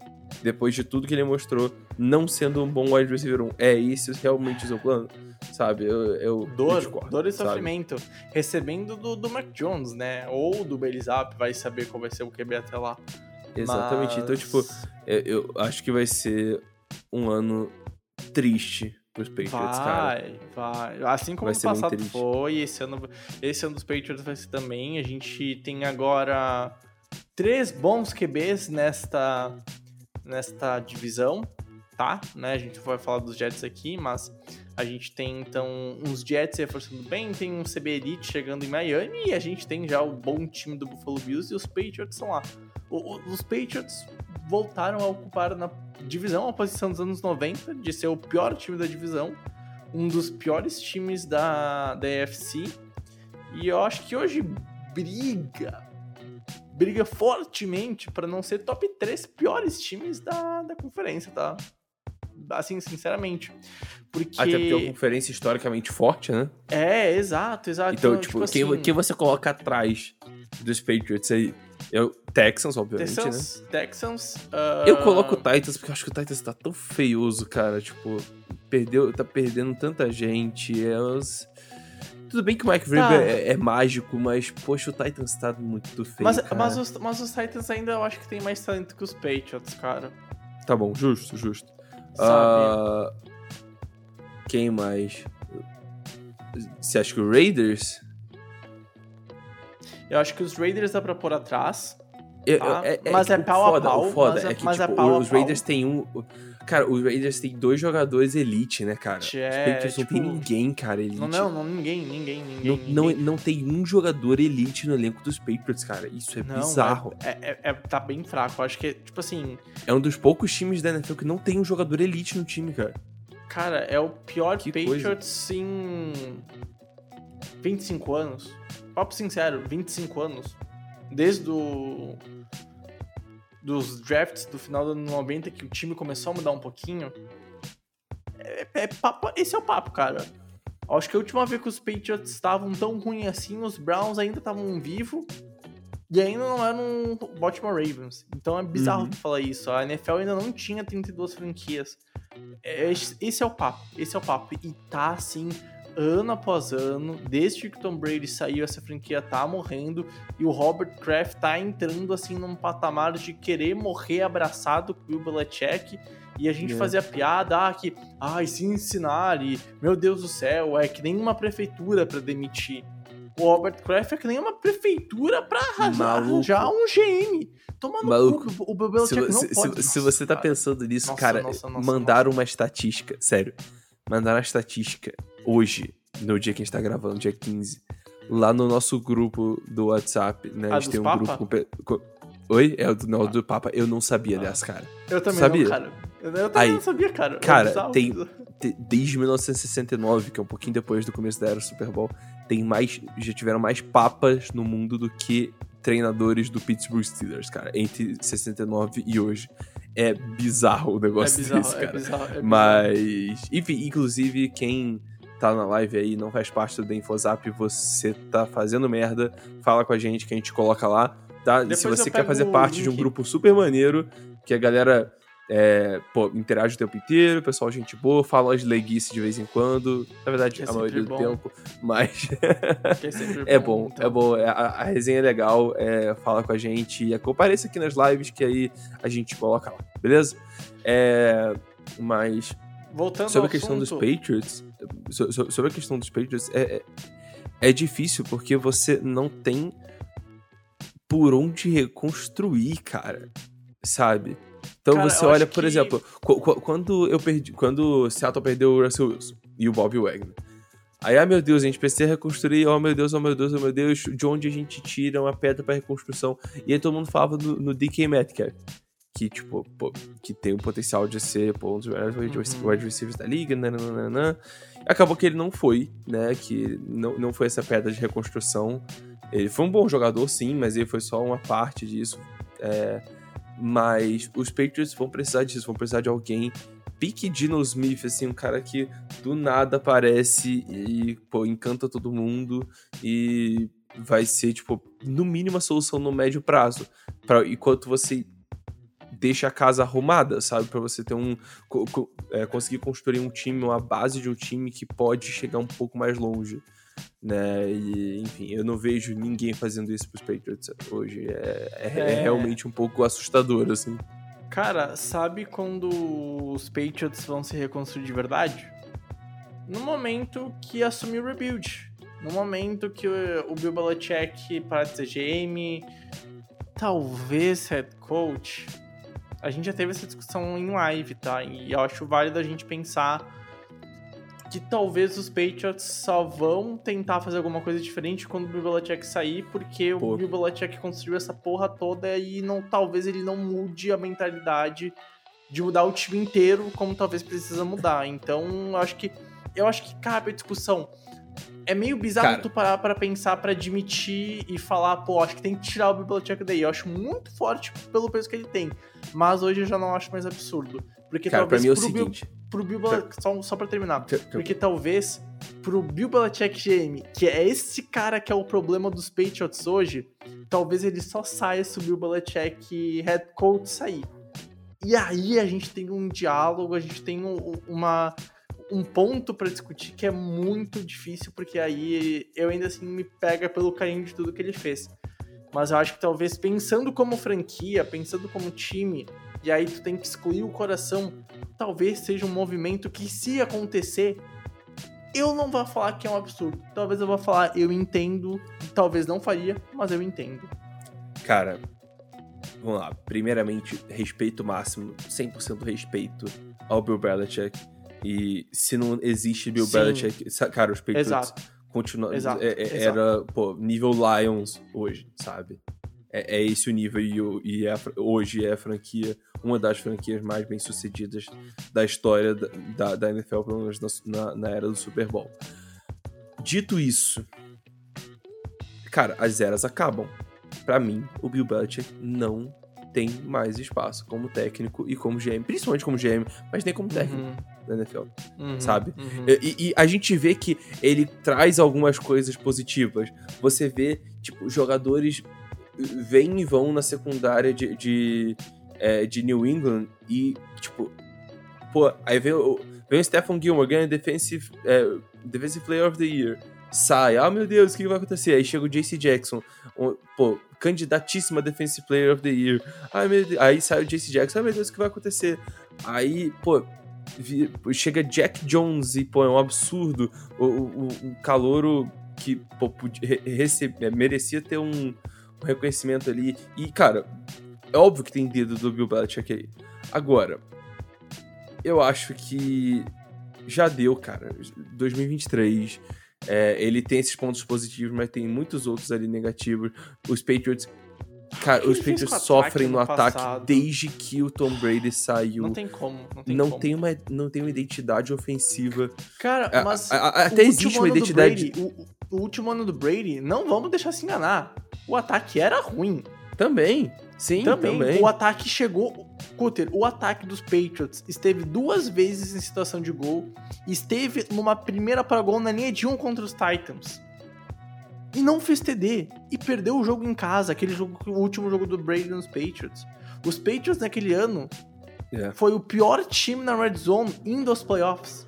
Depois de tudo que ele mostrou, não sendo um bom wide receiver 1, é isso realmente o seu plano? Sabe? Eu, eu dor, discordo, dor e sabe? sofrimento. Recebendo do, do Mac Jones, né? Ou do Bailey Zapp, vai saber qual vai ser o QB até lá. Exatamente. Mas... Então, tipo, eu acho que vai ser um ano triste pros Patriots, vai, cara. Vai, vai. Assim como vai passado foi, esse ano, esse ano dos Patriots vai ser também. A gente tem agora três bons QBs nesta, nesta divisão, tá? Né? A gente vai falar dos Jets aqui, mas a gente tem então uns Jets reforçando bem, tem um CB Elite chegando em Miami e a gente tem já o bom time do Buffalo Bills e os Patriots são lá. Os Patriots voltaram a ocupar na divisão a posição dos anos 90, de ser o pior time da divisão, um dos piores times da, da AFC. E eu acho que hoje briga, briga fortemente para não ser top 3 piores times da, da conferência, tá? Assim, sinceramente. Porque... Até porque é uma conferência historicamente forte, né? É, exato, exato. Então, então tipo, tipo quem, assim... quem você coloca atrás dos Patriots aí? Eu, Texans, obviamente, Texans, né? Texans. Uh... Eu coloco o Titans porque eu acho que o Titans tá tão feioso, cara. Tipo, perdeu, tá perdendo tanta gente. É os... Tudo bem que o Mike Vrabel tá. é, é, mágico, mas, poxa, o Titans tá muito feio. Mas, cara. mas, os, mas os Titans ainda eu acho que tem mais talento que os Patriots, cara. Tá bom, justo, justo. Uh, quem mais? Você acha que o Raiders? Eu acho que os Raiders dá pra pôr atrás. Eu, tá? é, é, mas é, é pau foda, a pau. Foda mas é, é que mas tipo, é pau os Raiders têm um. Cara, os Raiders têm dois jogadores elite, né, cara? É, os Patriots tipo, não tem ninguém, cara, elite. Não, não, não ninguém, ninguém, ninguém. Não, ninguém. Não, não tem um jogador elite no elenco dos Patriots, cara. Isso é não, bizarro. É, tá bem fraco. Eu acho que, tipo assim. É um dos poucos times da NFL que não tem um jogador elite no time, cara. Cara, é o pior que Patriots coisa. em 25 anos. Papo sincero, 25 anos desde o, dos drafts do final do ano 90 que o time começou a mudar um pouquinho. É, é papo, esse é o papo, cara. Acho que a última vez que os Patriots estavam tão ruins assim, os Browns ainda estavam vivos e ainda não eram Baltimore Ravens. Então é bizarro uhum. falar isso. A NFL ainda não tinha 32 franquias. É, esse é o papo, esse é o papo. E tá assim ano após ano, desde que Tom Brady saiu, essa franquia tá morrendo e o Robert Kraft tá entrando assim num patamar de querer morrer abraçado com o Bill Belichick e a gente É. fazia piada, ah, que, ai, Cincinnati, meu Deus do céu, é que nem uma prefeitura pra demitir. O Robert Kraft é que nem uma prefeitura pra arranjar, um GM. Toma no Maluco. cu, o Bill Se, não se- pode. se- se você tá cara. pensando nisso, Nossa, cara, nossa, nossa, mandaram uma estatística, sério. Mandaram uma estatística hoje, no dia que a gente tá gravando, dia 15, lá no nosso grupo do WhatsApp, né? Ah, a gente dos tem um Papa? grupo com, Oi? É o do, não, do Papa. Eu não sabia dessa, cara. Eu também Sabia? não, cara. Eu, eu também Aí, não sabia, cara. É cara, tem- De- Desde 1969, que é um pouquinho depois do começo da era Super Bowl, tem mais. Já tiveram mais papas no mundo do que treinadores do Pittsburgh Steelers, cara. Entre 69 e hoje. É bizarro o É negócio bizarro, desse, é cara. bizarro, é bizarro. Mas, enfim, inclusive, quem tá na live aí e não faz parte do Infozap, você tá fazendo merda, fala com a gente que a gente coloca lá, tá? E Depois se eu você quer fazer parte de um link. grupo super maneiro, que a galera é, pô, interage o tempo inteiro, pessoal gente boa, fala as leguices de vez em quando, na verdade, É a maioria do bom. tempo, mas é é bom, então. é bom, é- a, a resenha é legal, é, fala com a gente, e compareça aqui nas lives que aí a gente coloca lá, beleza? É, mas Voltando sobre a questão dos assunto, Patriots, so- so- sobre a questão dos Patriots, é, é, é difícil porque você não tem por onde reconstruir, cara. Sabe? Então Cara, você olha, por que- exemplo, qu- qu- quando eu perdi, quando o Seattle perdeu o Russell Wilson e o Bob Wagner. Aí, ah, meu Deus, a gente precisa reconstruir, oh meu Deus, oh meu Deus, oh meu Deus, de onde a gente tira uma pedra pra reconstrução? E aí todo mundo falava no, no DK Metcalf, que, tipo, pô, que tem o potencial de ser pô, um dos melhores wide Uhum. receivers da liga, nananana. Acabou que ele não foi, né, que não, não foi essa pedra de reconstrução. Ele foi um bom jogador, sim, mas ele foi só uma parte disso. É, mas os Patriots vão precisar disso, vão precisar de alguém pique Dino Smith, assim, um cara que do nada aparece e, pô, encanta todo mundo e vai ser, tipo, no mínimo a solução no médio prazo. Pra, enquanto você deixa a casa arrumada, sabe? Pra você ter um. co- co- é, conseguir construir um time, uma base de um time que pode chegar um pouco mais longe. Né? E, enfim, eu não vejo ninguém fazendo isso pros Patriots hoje. É, é- é É. realmente um pouco assustador, assim. Cara, sabe quando os Patriots vão se reconstruir de verdade? No momento que assumir o rebuild. No momento que o o Bill Belichick para de ser GM, talvez head coach. A gente já teve essa discussão em live, tá? E eu acho válido a gente pensar que talvez os Patriots só vão tentar fazer alguma coisa diferente quando o Bill Belichick sair, porque Pô. o Bill Belichick construiu essa porra toda e não, talvez ele não mude a mentalidade de mudar o time inteiro, como talvez precisa mudar. Então, eu acho que eu acho que cabe a discussão. É meio bizarro Cara. tu parar pra pensar, pra admitir e falar, pô, acho que tem que tirar o Bill Belichick daí. Eu acho muito forte pelo peso que ele tem. Mas hoje eu já não acho mais absurdo. Porque Cara, pra talvez mim é o seguinte. pro Bill Belichick, só, só pra terminar. que- que- Porque talvez pro Bill Belichick GM, que é esse cara que é o problema dos Patriots hoje, talvez ele só saia se o Bill Belichick head coach sair. E aí a gente tem um diálogo, a gente tem um, uma, um ponto pra discutir que é muito difícil, porque aí eu ainda assim me pega pelo carinho de tudo que ele fez. Mas eu acho que talvez pensando como franquia, pensando como time, e aí tu tem que excluir o coração, talvez seja um movimento que se acontecer, eu não vou falar que é um absurdo. Talvez eu vou falar, eu entendo, talvez não faria, mas eu entendo. Cara, vamos lá. Primeiramente, respeito máximo, 100% respeito ao Bill Belichick. E se não existe Bill Sim. Belichick, cara, os Patriots Exato. continuam. Exato, é- é-. Era, pô, nível Lions hoje, sabe? É, é esse o nível e, e é a hoje é a franquia, uma das franquias mais bem sucedidas da história da, da, da NFL, pelo menos na, na- era do Super Bowl. Dito isso, cara, as eras acabam. Pra mim, o Bill Belichick não tem mais espaço como técnico e como GM, principalmente como GM, mas nem como técnico Uhum, da NFL. uhum, sabe? uhum. E, e a gente vê que ele traz algumas coisas positivas. Você vê, tipo, jogadores vêm e vão na secundária de, de, é, de New England e, tipo, pô, aí vem o, vem o Stephen Gilmore, ganha Defensive é, Defensive Player of the Year. Sai, ah meu Deus, o que vai acontecer? Aí chega o JC Jackson, um, pô, candidatíssima Defensive Player of the Year. Ai, meu Deus, aí sai o JC Jackson, ai meu Deus, o que vai acontecer? Aí, pô, chega Jack Jones e, pô, é um absurdo. O, o, o calouro que, pô, podia- é, merecia ter um, um reconhecimento ali. E, cara, é óbvio que tem dedo do Bill Belichick aí. Agora, eu acho que já deu, cara. 2023. é, ele tem esses pontos positivos, mas tem muitos outros ali negativos. Os Patriots. Cara, os Patriots sofrem no ano ataque passado? desde que o Tom Brady saiu. Não tem como. Não tem não como. tem uma não tem uma identidade ofensiva. Cara, A- mas. a- a- o até existe uma identidade Brady- o, o último ano do Brady, não vamos deixar se enganar. O ataque era ruim. também. Sim, também. também. O ataque chegou. Cutter, o ataque dos Patriots esteve duas vezes em situação de gol. Esteve numa primeira para gol na linha de um contra os Titans. E não fez TD. E perdeu o jogo em casa, aquele jogo, o último jogo do Brady nos Patriots. Os Patriots naquele ano É. foi o pior time na Red Zone indo aos playoffs.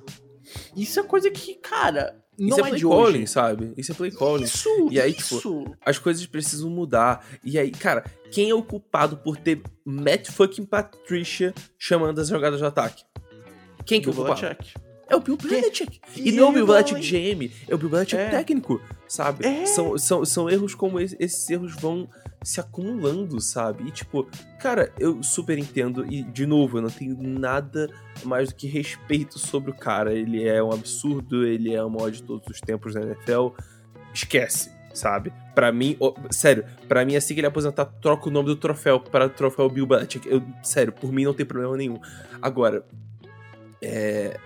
Isso é coisa que, cara, não Isso é é, play de calling, hoje. sabe? Isso é play calling. Isso, E aí, tipo, isso. As coisas precisam mudar. E aí, cara, quem é o culpado por ter Matt fucking Patricia chamando as jogadas de ataque? Quem que é o culpado? É o Bill Belichick. E, não o ele Bill Belichick GM, é o Bill Belichick É. técnico, sabe? É. São, são, são erros como esse, esses erros vão se acumulando, sabe? E tipo, cara, eu super entendo. E, de novo, eu não tenho nada mais do que respeito sobre o cara. Ele é um absurdo, ele é o maior de todos os tempos na NFL. Esquece, sabe? Pra mim, ó, sério, pra mim, assim que ele aposentar, troca o nome do troféu para o troféu Bill Belichick. Eu, sério, por mim não tem problema nenhum. Agora, é.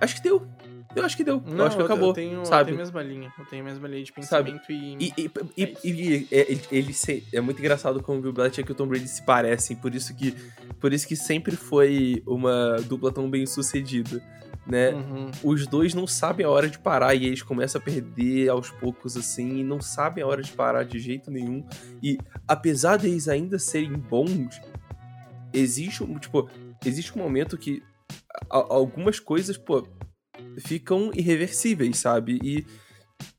Acho que deu. Eu acho que deu. eu acho que acabou. Eu tenho, sabe? eu tenho a mesma linha. Eu tenho a mesma linha de Sabe? pensamento e. E, e, e- É e- e- ele, ele se- é muito engraçado como o Bill Belichick e o Tom Brady se parecem, por isso que, por isso que sempre foi uma dupla tão bem sucedida, né? Uhum. Os dois não sabem a hora de parar e eles começam a perder aos poucos assim, e não sabem a hora de parar de jeito nenhum. E apesar deles ainda serem bons, existe um, tipo, existe um momento que algumas coisas, pô, ficam irreversíveis, sabe? E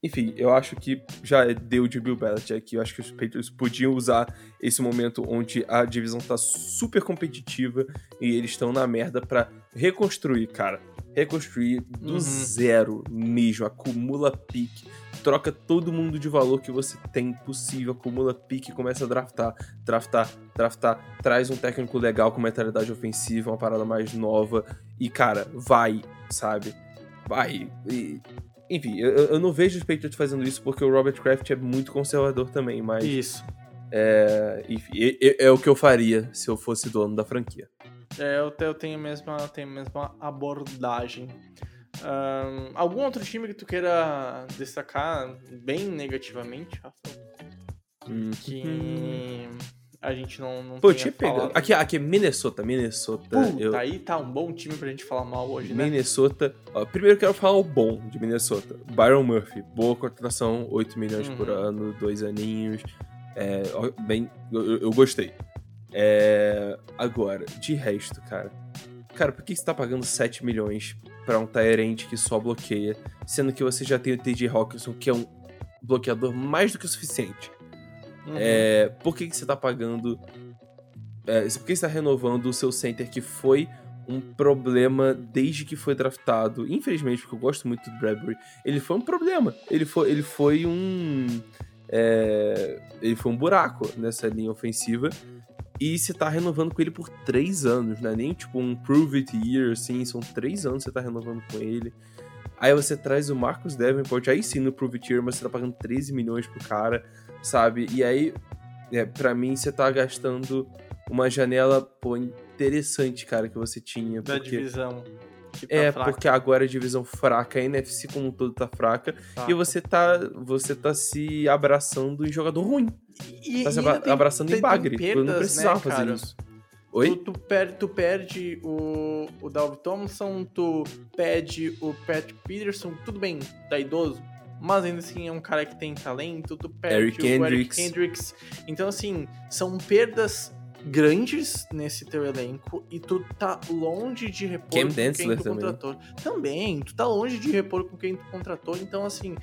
enfim, eu acho que já deu de Bill Belichick. Eu acho que os Patriots podiam usar esse momento onde a divisão tá super competitiva e eles estão na merda pra reconstruir, cara. Reconstruir do Uhum. zero mesmo. Acumula pique. Troca todo mundo de valor que você tem possível. Acumula pique começa a draftar. Draftar, draftar. Traz um técnico legal com mentalidade ofensiva, uma parada mais nova. E, cara, vai, sabe? Vai. E, enfim, eu, eu não vejo os Patriots fazendo isso porque o Robert Kraft é muito conservador também, mas Isso. é, enfim, é, é- o que eu faria se eu fosse dono da franquia. É, eu, te- eu tenho a mesma, tenho a mesma abordagem. Ahn, algum outro time que tu queira destacar bem negativamente, Rafa? Hum. Que a gente não, não Pô, tinha pegado. Aqui, aqui é Minnesota, Minnesota. Puta, eu, aí tá um bom time pra gente falar mal hoje, né? Minnesota. Primeiro eu quero falar o bom de Minnesota. Byron Murphy, boa contratação, 8 milhões por Uhum. ano, dois aninhos. É, bem, eu, eu- eu gostei. É, agora, de resto, cara. Cara, por que você tá pagando 7 milhões pra um Tyrant que só bloqueia, sendo que você já tem o TJ Hawkinson, que é um bloqueador mais do que o suficiente? Uhum. É, por que, que você tá pagando. É, por que você tá renovando o seu center que foi um problema desde que foi draftado? Infelizmente, porque eu gosto muito do Bradbury, ele foi um problema. Ele foi, ele foi um. é, ele foi um buraco nessa linha ofensiva. E você tá renovando com ele por três anos, não é nem tipo um prove it year, assim, são três anos que você tá renovando com ele. Aí você traz o Marcus Davenport, aí sim no prove it year, mas você tá pagando 13 milhões pro cara sabe? E aí, é, para mim, você tá gastando uma janela, pô, interessante, cara, que você tinha. da Porque, divisão. Tá é, fraca, porque agora a divisão fraca, a NFC como um todo tá fraca, fraca. e você tá, você tá se abraçando em jogador ruim. E- Tá se ainda abra- tem- abraçando tem- em bagre. Eu não perdas, precisava né, fazer cara? isso. Oi? Tu, tu, per- tu perde o, o Dalvin Thompson, tu perde o Patrick Peterson, tudo bem, tá idoso, mas ainda assim é um cara que tem talento, tu perde Eric o Eric Kendricks. Kendricks. Então, assim, são perdas grandes nesse teu elenco e tu tá longe de repor Cam com quem tu também. contratou. Também, tu tá longe de repor com quem tu contratou, então assim,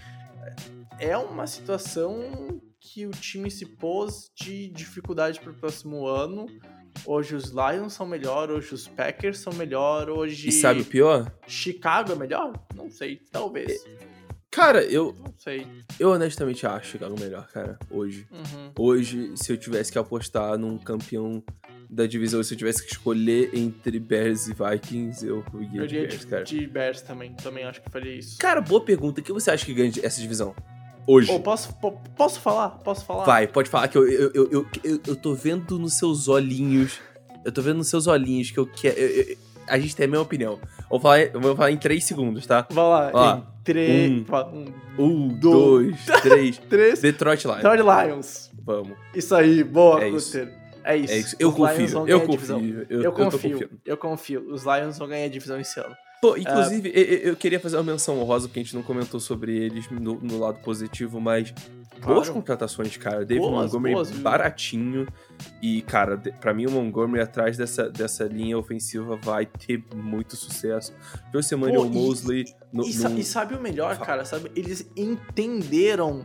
é uma situação que o time se pôs de dificuldade pro próximo ano. Hoje os Lions são melhor, hoje os Packers são melhor, hoje E sabe o pior? Chicago é melhor? Não sei, talvez. Cara, eu, Não sei. eu honestamente acho Chicago melhor, cara, hoje. Uhum. Hoje, se eu tivesse que apostar num campeão da divisão, se eu tivesse que escolher entre Bears e Vikings, eu ia Eu de iria Bears, de, cara. de Bears também, também acho que faria isso. Cara, boa pergunta. O que você acha que ganha essa divisão? Hoje. Ô, posso, po- posso falar? Posso falar? Vai, pode falar que eu, eu, eu, eu, eu, eu tô vendo nos seus olhinhos. Eu tô vendo nos seus olhinhos que eu quero. eu- eu- a gente tem a mesma opinião. Vou falar, eu vou falar em três segundos, tá? Vai lá. Ó, em três, um, fa- um, Um, dois, dois, três. três. Detroit Lions. Detroit Lions. Vamos. Isso aí, boa, É isso. É isso. É isso. Eu confio. Eu confio. Eu, Eu, eu tô confio, eu confio. Os Lions vão ganhar a divisão esse ano. Pô, inclusive, eu, eu- eu queria fazer uma menção honrosa, porque a gente não comentou sobre eles no, no lado positivo, mas boas Claro. contratações, cara. David Boas, Montgomery boas, baratinho. E, cara, pra mim o Montgomery atrás dessa, dessa linha ofensiva vai ter muito sucesso. Trouxe Emmanuel Pô, e- Mosley no, E, num- e sabe o melhor, cara? Sabe? Eles entenderam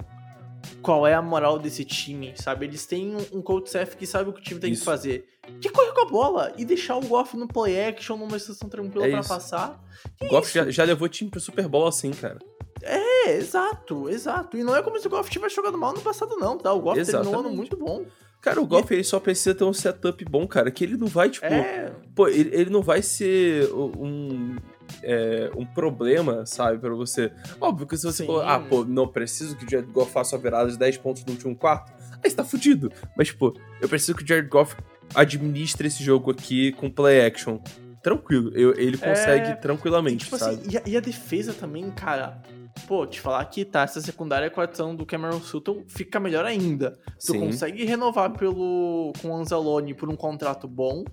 qual é a moral desse time, sabe? Eles têm um, um coach staff que sabe o que o time tem Isso. que fazer. Que correr com a bola e deixar o Goff no play action numa situação tranquila É pra isso. passar. Que Goff já, já levou time pro Super Bowl assim, cara. É, exato, exato. E não é como se o Goff tivesse jogado mal no passado, não, tá? O Goff terminou um ano muito bom. Cara, o Goff ele só precisa ter um setup bom, cara. Que ele não vai, tipo. É, Pô, ele, ele não vai ser um. é, um problema, sabe, pra você. Óbvio que se você for, ah, pô, não preciso que o Jared Goff faça uma virada de 10 pontos no último quarto, aí você tá fudido. Mas, pô, eu preciso que o Jared Goff administre esse jogo aqui com play action. Tranquilo, eu- ele consegue É, tranquilamente, tipo sabe? assim, e a, e a defesa também, cara. Pô, te falar que tá, essa secundária com a adição do Cameron Sutton fica melhor ainda. Tu Sim. consegue renovar pelo com o Anzalone por um contrato bom,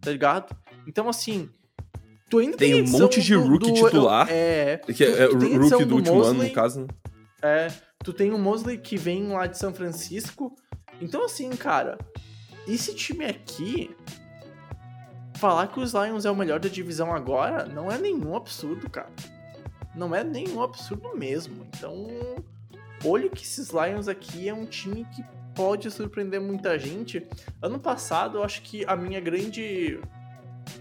tá ligado? Então, assim, tu ainda Tem tem, um monte de do- rookie do- titular. É, Que é, é tu tem o edição rookie do último ano, Mosley, no caso, né? É, tu tem o Mosley que vem lá de São Francisco. Então, assim, cara, esse time aqui. Falar que os Lions é o melhor da divisão agora não é nenhum absurdo, cara. Não é nenhum absurdo mesmo. Então, olha que esses Lions aqui é um time que pode surpreender muita gente. Ano passado, eu acho que a minha grande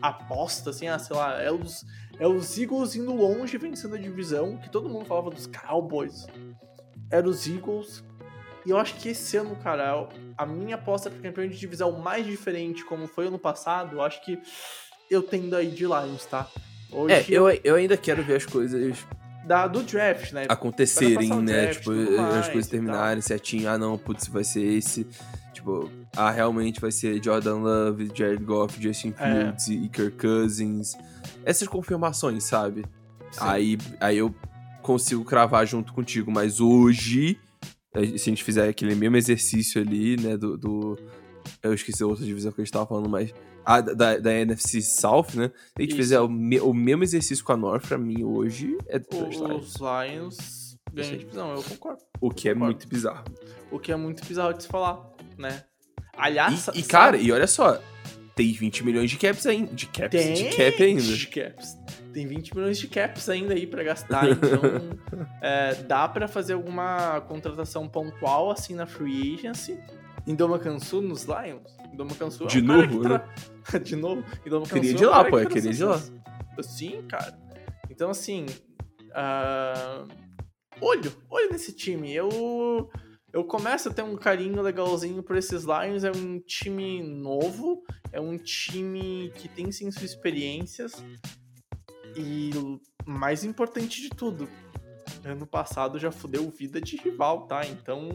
aposta, assim, ah, sei lá, é os, é os Eagles indo longe vencendo a divisão, que todo mundo falava dos Cowboys. Era os Eagles. E eu acho que esse ano, cara, a minha aposta para campeão de divisão mais diferente, como foi ano passado, eu acho que eu tendo aí de Lions, tá? Hoje É, eu, eu ainda quero ver as coisas da, do draft, né? acontecerem, né? draft, tipo, as coisas terminarem certinho. Ah, não, putz, vai ser esse. Tipo, ah, realmente vai ser Jordan Love, Jared Goff, Justin É. Fields e Kirk Cousins. Essas confirmações, sabe? Sim. Aí, aí eu consigo cravar junto contigo, mas hoje, se a gente fizer aquele mesmo exercício ali, né, do... do- eu esqueci a outra divisão que a gente tava falando, mas... Ah, da, da NFC South, né? Se a gente Isso. fizer o, me- o mesmo exercício com a North, pra mim, hoje, é Detroit Lions. Os Lions ganham a divisão, eu concordo. O que é concordo. muito bizarro. O que é muito bizarro de se falar, né? Aliás, E, e, cara, e olha só, tem 20 milhões de caps ainda. De caps, tem de cap ainda. de caps. Tem 20 milhões de caps ainda aí pra gastar, então é, dá pra fazer alguma contratação pontual assim na free agency. Indoma Kansu nos Lions. Indoma Kansu é De um cara novo, que tra- de novo. Indoma Queria Kansu de é um lá, cara pô, que queria de lá. Sim, cara. Então, assim. ah, olho, olho nesse time. Eu. Eu começo a ter um carinho legalzinho por esses Lions. É um time novo, é um time que tem sim suas experiências. E mais importante de tudo, ano passado já fudeu vida de rival, tá? Então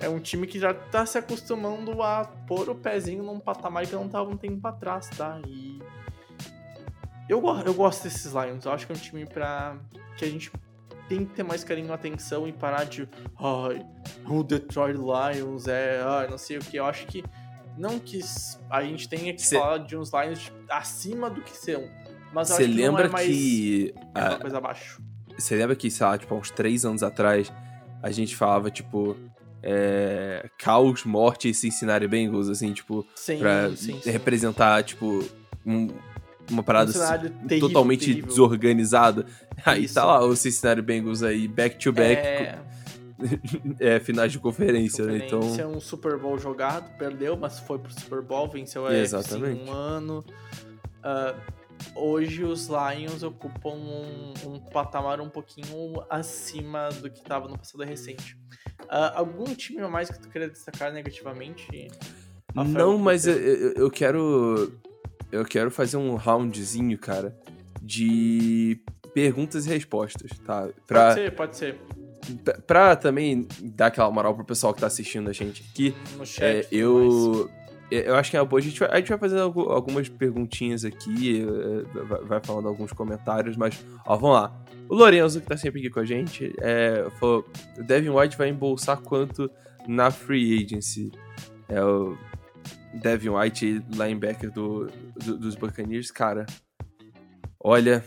é um time que já tá se acostumando a pôr o pezinho num patamar que não tava um tempo atrás, tá? E eu, eu gosto desses Lions. Eu acho que é um time pra. que a gente tem que ter mais carinho e atenção e parar de. Ai, o Detroit Lions é. Ai, não sei o que. Eu acho que. Não que a gente tenha que Cê- falar de uns Lions acima do que são. Mas Você que lembra é mais que. é uma ah, coisa abaixo. Você lembra que, sei lá, tipo, há uns três anos atrás, a gente falava, tipo, é, caos, morte e Cincinnati Bengals, assim, tipo, Sim, pra sim, sim. representar, tipo, um- uma parada Um assim, terrível, totalmente terrível. desorganizada. Aí Isso. tá lá o Cincinnati Bengals aí, back to back, É, é, finais de conferência, né? Então, conferência, um Super Bowl jogado, perdeu, mas foi pro Super Bowl, venceu a Exatamente. AFC um ano. Ah, hoje os Lions ocupam um, um patamar um pouquinho acima do que estava no passado recente. Ah, algum time a mais que tu queria destacar negativamente? Rafael, não, mas eu, eu quero. Eu quero fazer um roundzinho, cara, de perguntas e respostas, tá? Pra, Pode ser, pode ser. pra- pra também dar aquela moral pro pessoal que tá assistindo a gente aqui. No chat. É, mais. eu. Eu acho que é uma boa. A gente vai, a gente vai fazer algu- algumas perguntinhas aqui, eh, vai- vai falando alguns comentários, mas, ó, vamos lá. O Lorenzo, que tá sempre aqui com a gente, é, falou: o Devin White vai embolsar quanto na free agency? É o Devin White, linebacker do, do- dos Buccaneers, cara. Olha.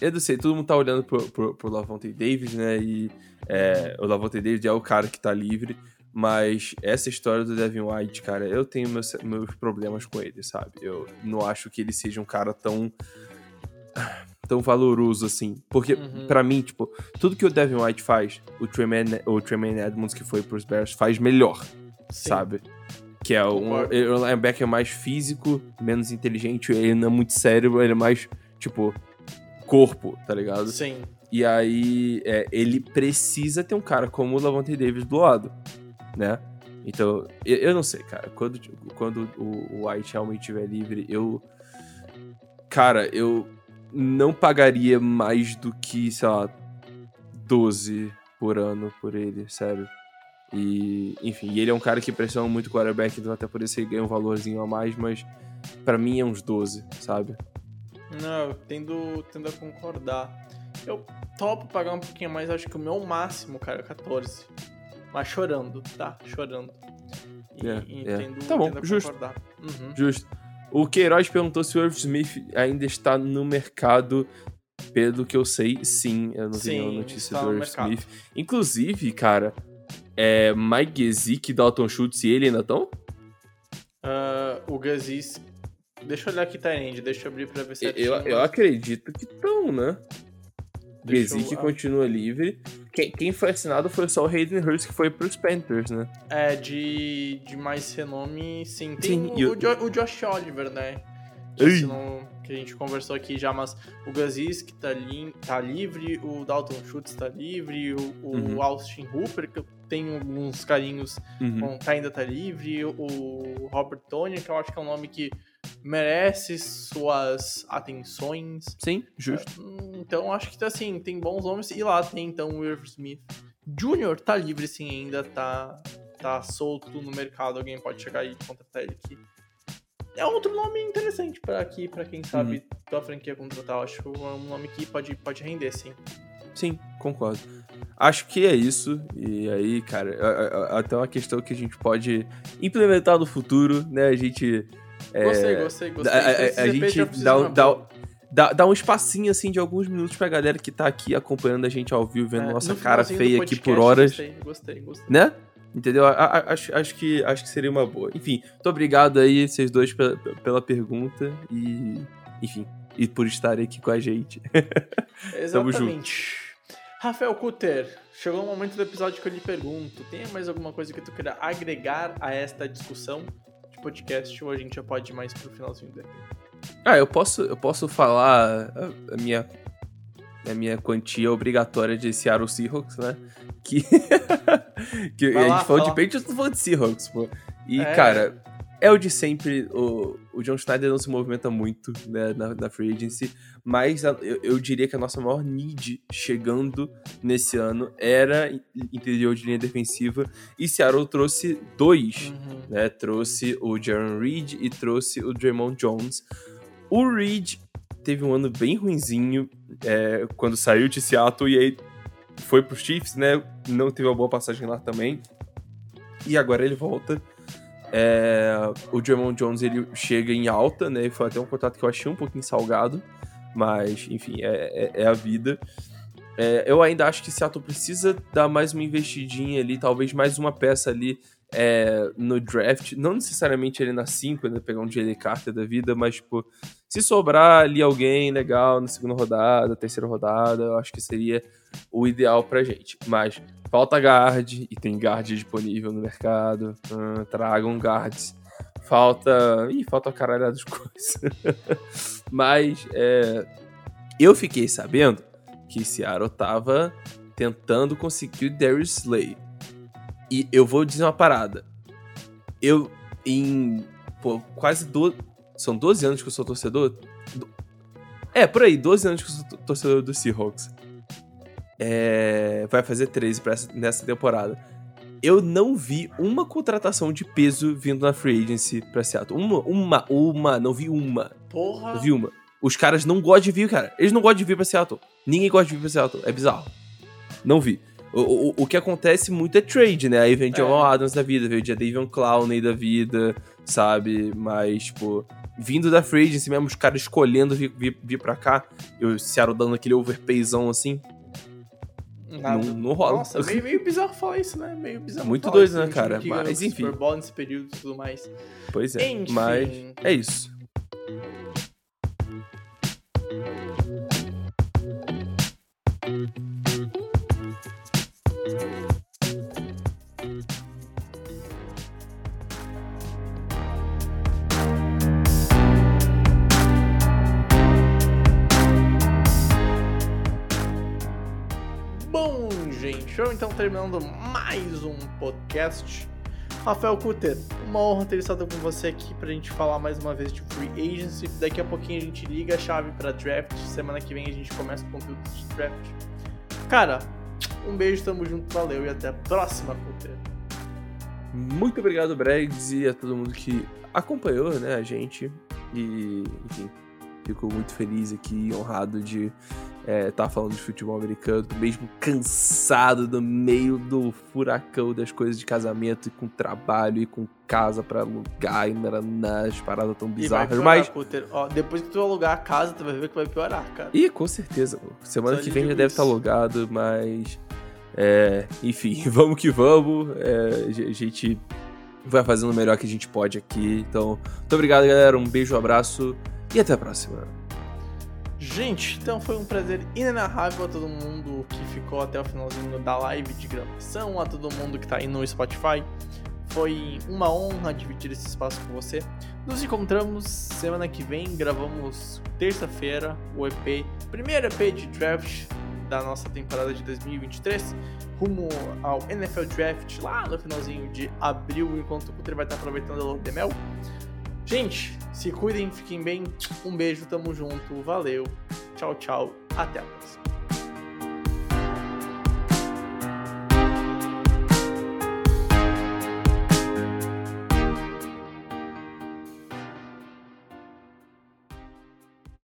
Eu não sei, todo mundo tá olhando pro, pro, pro Lavonte Davis, né? E é, o Lavonte Davis é o cara que tá livre. Mas essa história do Devin White, cara, eu tenho meus, meus problemas com ele, sabe? Eu não acho que ele seja um cara tão. tão valoroso assim. Porque, Uhum. pra mim, tipo, tudo que o Devin White faz, o Tremaine, o Tremaine Edmonds, que foi pros Bears, faz melhor, Sim. sabe? Que é um, ele é linebacker mais físico, menos inteligente, ele não é muito cérebro, ele é mais, tipo, corpo, tá ligado? Sim. E aí, é, ele precisa ter um cara como o Lavonte Davis do lado, né? Então, eu, eu não sei, cara. Quando, quando o, o White realmente estiver livre, eu. Cara, eu não pagaria mais do que, sei lá, 12 por ano por ele, sério. E, enfim, e ele é um cara que pressiona muito o quarterback, então até por isso ele ganha um valorzinho a mais, mas pra mim é uns 12, sabe? Não, eu tendo, tendo a concordar. Eu topo pagar um pouquinho mais, acho que o meu máximo, cara, é 14. Mas chorando, tá? Chorando. E, É, e é. tendo, Tá bom, tendo a justo. concordar. Uhum. Justo. O Queiroz perguntou se o Irv Smith ainda está no mercado. Pelo que eu sei, sim. Eu não vi Sim, nenhuma notícia do Irv. Smith. Inclusive, cara, é Mike Gesicki, Dalton Schultz e ele ainda estão? Ah, o Gazis. Deixa eu olhar aqui, Tyrande, deixa eu abrir pra ver certinho. Eu, eu mas- acredito que estão, né? Eu- Gesicki ah. continua livre. Quem, quem foi assinado foi só o Hayden Hurst, que foi pros Panthers, né? É, de, de mais renome, sim. Tem Sim, o, e o- o Jo- o Josh Oliver, né? Que, assinou- que a gente conversou aqui já, mas o Gazis que tá, li, tá livre, o Dalton Schultz tá livre, o, o Uhum. Austin Hooper, que eu tenho alguns carinhos, Uhum. com, tá, ainda tá livre, o Robert Tony, que eu acho que é um nome que merece suas atenções. Sim, justo. Então acho que assim, tem bons nomes. E lá tem então o Irv Smith Jr. tá livre sim ainda, tá, tá solto no mercado. Alguém pode chegar e contratar ele aqui. É outro nome interessante para aqui, para quem sabe da franquia contratar. Acho que é um nome que pode, pode render, sim. Sim, concordo. Acho que é isso. E aí, cara, até uma questão que a gente pode implementar no futuro, né? A gente. é, Gostei, gostei, gostei. a, a- a- gente dá, um- dá, dá, dá um espacinho assim de alguns minutos pra galera que tá aqui acompanhando a gente ao vivo, vendo É, nossa no cara feia aqui podcast, por horas, Gostei, gostei, gostei. né? Entendeu? A- acho, acho, que, acho que seria uma boa. Enfim, muito obrigado aí, vocês dois, pela, pela pergunta e. Enfim, e por estarem aqui com a gente. Tamo junto. Rafael Kuter, chegou o momento do episódio que eu lhe pergunto: tem mais alguma coisa que tu queira agregar a esta discussão de podcast ou a gente já pode ir mais pro finalzinho dele? Ah, eu posso, eu posso falar a, a minha a minha quantia obrigatória de Seattle Seahawks, né? Que, que Vai a lá, gente falou de. Patriots, não falou de Seahawks, pô. E, É. cara, é o de sempre. O, o John Schneider não se movimenta muito né, na, na free agency, mas a- eu, eu diria que a nossa maior need chegando nesse ano era in- interior de linha defensiva, e Seattle trouxe dois Uhum. né? Trouxe o Jaron Reed e trouxe o Draymond Jones. O Reed teve um ano bem ruinzinho é, quando saiu de Seattle e aí foi pros Chiefs, né? Não teve uma boa passagem lá também. E agora ele volta. É, o Draymond Jones ele chega em alta, né? Foi até um contrato que eu achei um pouquinho salgado. Mas, enfim, é, é- é a vida. É, eu ainda acho que Seattle precisa dar mais uma investidinha ali, talvez mais uma peça ali é, no draft. Não necessariamente ele na 5, ainda pegar um Jalen Carter da vida, mas, tipo, se sobrar ali alguém legal na segunda rodada, terceira rodada, eu acho que seria o ideal pra gente. Mas falta guard, e tem guard disponível no mercado. Hum, tragam guards. Falta. Ih, falta caralho das coisas. mas, é, eu fiquei sabendo que Seattle tava tentando conseguir o Darius Slay. E eu vou dizer uma parada. Eu, em pô, quase do... São 12 anos que eu sou torcedor? É, por aí, 12 anos que eu sou torcedor do Seahawks. É... Vai fazer 13 pra essa, nessa temporada. Eu não vi uma contratação de peso vindo na free agency pra Seattle. Uma, uma, uma, não vi uma. Porra. Não vi uma. Os caras não gostam de vir, cara. Eles não gostam de vir pra Seattle. Ninguém gosta de vir pra Seattle. É bizarro. Não vi. O, o, o que acontece muito é trade, né? Aí vem Jamal é. Adams da vida, veio o Davion Clowney da vida, sabe? Mas, tipo, vindo da free agency mesmo, os caras escolhendo vir, vir, vir pra cá, e o Seattle dando aquele overpayzão assim. Não, não rola. Nossa, meio, meio bizarro falar isso, né? Meio bizarro. Muito doido, né, cara? Mas enfim. Super Bowl nesse período e tudo mais. Pois é. Enfim. Mas é isso. Show, então terminando mais um podcast. Rafael Cutter, uma honra ter estado com você aqui pra gente falar mais uma vez de Free Agency. Daqui a pouquinho a gente liga a chave pra draft. Semana que vem a gente começa o conteúdo de draft. Cara, um beijo, tamo junto, valeu e até a próxima, Cutter. Muito obrigado, Bregs, e a todo mundo que acompanhou né, a gente. E, enfim, fico muito feliz aqui, honrado de é, tá falando de futebol americano, mesmo cansado no meio do furacão das coisas de casamento e com trabalho e com casa para alugar e nas paradas tão bizarras. Piorar, mas Ó, depois que tu alugar a casa, tu vai ver que vai piorar, cara. E com certeza, semana Só que vem já deve estar tá alugado, mas é, enfim, vamos que vamos. É, a gente vai fazendo o melhor que a gente pode aqui. Então, muito obrigado, galera. Um beijo, um abraço e até a próxima. Gente, então foi um prazer inenarrável a todo mundo que ficou até o finalzinho da live de gravação, a todo mundo que tá aí no Spotify. Foi uma honra dividir esse espaço com você. Nos encontramos semana que vem, gravamos terça-feira o EP, primeiro EP de draft da nossa temporada de 2023, rumo ao NFL Draft lá no finalzinho de abril, enquanto o Cutter vai estar aproveitando a Lua de Mel. Gente, se cuidem, fiquem bem. Um beijo, tamo junto. Valeu. Tchau, tchau. Até a próxima.